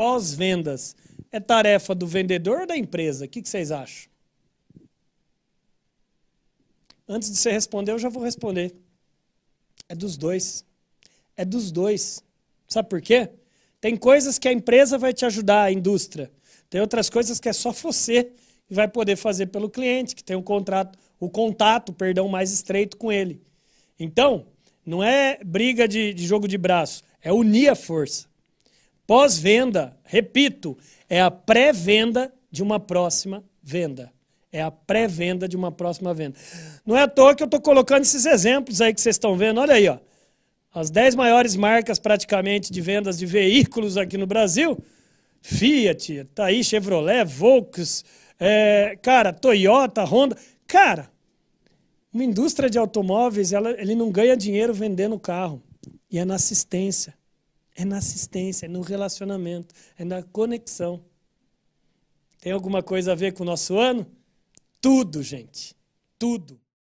pós-vendas, é tarefa do vendedor ou da empresa? O que, vocês acham? Antes de você responder, eu já vou responder. É dos dois. É dos dois. Sabe por quê? Tem coisas que a empresa vai te ajudar, a indústria. Tem outras coisas que é só você que vai poder fazer pelo cliente, que tem um contrato, o contato, perdão, mais estreito com ele. Então, não é briga de, de jogo de braço, é unir a força. Pós-venda, repito, é a pré-venda de uma próxima venda. É a pré-venda de uma próxima venda. Não é à toa que eu estou colocando esses exemplos aí que vocês estão vendo. Olha aí, ó. As 10 maiores marcas praticamente de vendas de veículos aqui no Brasil. Fiat, tá aí Chevrolet, Volkswagen, é, cara, Toyota, Honda. Cara, uma indústria de automóveis, ela, ele não ganha dinheiro vendendo carro. E é na assistência. É na assistência, é no relacionamento, é na conexão. Tem alguma coisa a ver com o nosso ano? Tudo, gente. Tudo.